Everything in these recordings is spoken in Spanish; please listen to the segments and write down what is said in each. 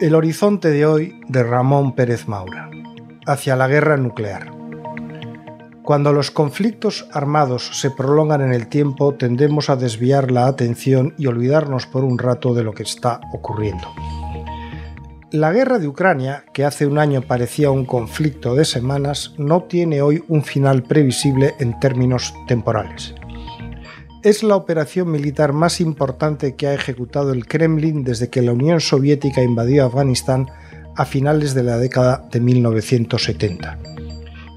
El horizonte de hoy de Ramón Pérez Maura, hacia la guerra nuclear. Cuando los conflictos armados se prolongan en el tiempo, tendemos a desviar la atención y olvidarnos por un rato de lo que está ocurriendo. La guerra de Ucrania, que hace un año parecía un conflicto de semanas, no tiene hoy un final previsible en términos temporales es la operación militar más importante que ha ejecutado el Kremlin desde que la Unión Soviética invadió Afganistán a finales de la década de 1970.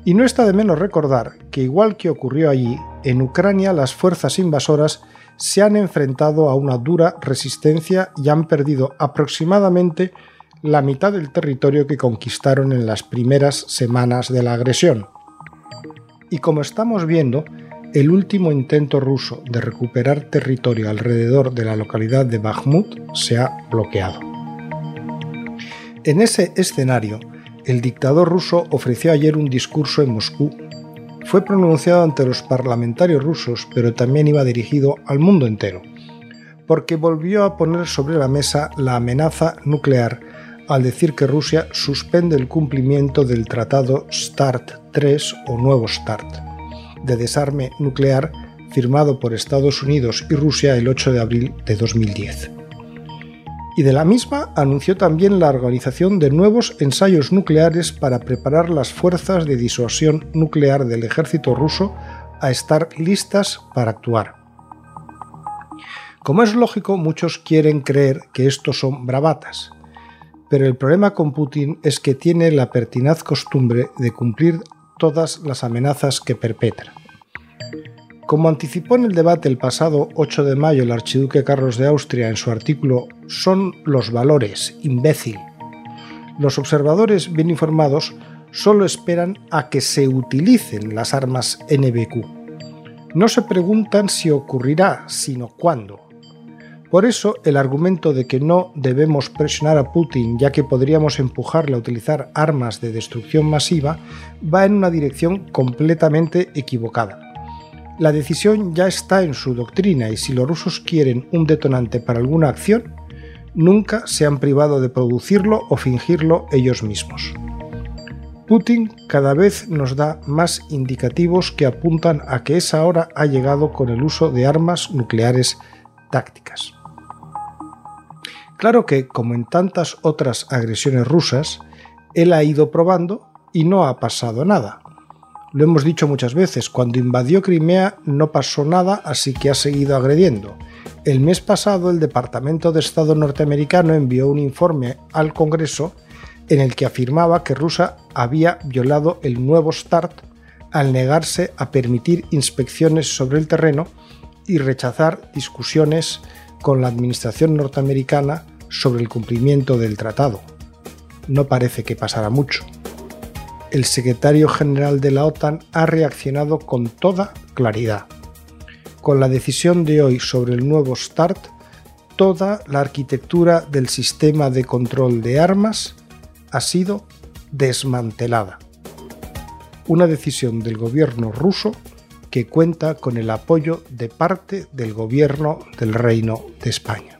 Y no está de menos recordar que igual que ocurrió allí, en Ucrania las fuerzas invasoras se han enfrentado a una dura resistencia y han perdido aproximadamente la mitad del territorio que conquistaron en las primeras semanas de la agresión. Y como estamos viendo, el último intento ruso de recuperar territorio alrededor de la localidad de Bakhmut se ha bloqueado. En ese escenario, el dictador ruso ofreció ayer un discurso en Moscú. Fue pronunciado ante los parlamentarios rusos, pero también iba dirigido al mundo entero, porque volvió a poner sobre la mesa la amenaza nuclear al decir que Rusia suspende el cumplimiento del tratado START 3 o nuevo START de desarme nuclear firmado por Estados Unidos y Rusia el 8 de abril de 2010. Y de la misma anunció también la organización de nuevos ensayos nucleares para preparar las fuerzas de disuasión nuclear del ejército ruso a estar listas para actuar. Como es lógico, muchos quieren creer que estos son bravatas, pero el problema con Putin es que tiene la pertinaz costumbre de cumplir todas las amenazas que perpetra. Como anticipó en el debate el pasado 8 de mayo el archiduque Carlos de Austria en su artículo Son los valores, imbécil, los observadores bien informados solo esperan a que se utilicen las armas NBQ. No se preguntan si ocurrirá, sino cuándo. Por eso, el argumento de que no debemos presionar a Putin ya que podríamos empujarle a utilizar armas de destrucción masiva va en una dirección completamente equivocada. La decisión ya está en su doctrina y si los rusos quieren un detonante para alguna acción, nunca se han privado de producirlo o fingirlo ellos mismos. Putin cada vez nos da más indicativos que apuntan a que esa hora ha llegado con el uso de armas nucleares tácticas. Claro que, como en tantas otras agresiones rusas, él ha ido probando y no ha pasado nada. Lo hemos dicho muchas veces, cuando invadió Crimea no pasó nada, así que ha seguido agrediendo. El mes pasado el Departamento de Estado norteamericano envió un informe al Congreso en el que afirmaba que Rusia había violado el nuevo START al negarse a permitir inspecciones sobre el terreno y rechazar discusiones con la administración norteamericana sobre el cumplimiento del tratado. No parece que pasará mucho. El secretario general de la OTAN ha reaccionado con toda claridad. Con la decisión de hoy sobre el nuevo START, toda la arquitectura del sistema de control de armas ha sido desmantelada. Una decisión del gobierno ruso que cuenta con el apoyo de parte del gobierno del Reino de España.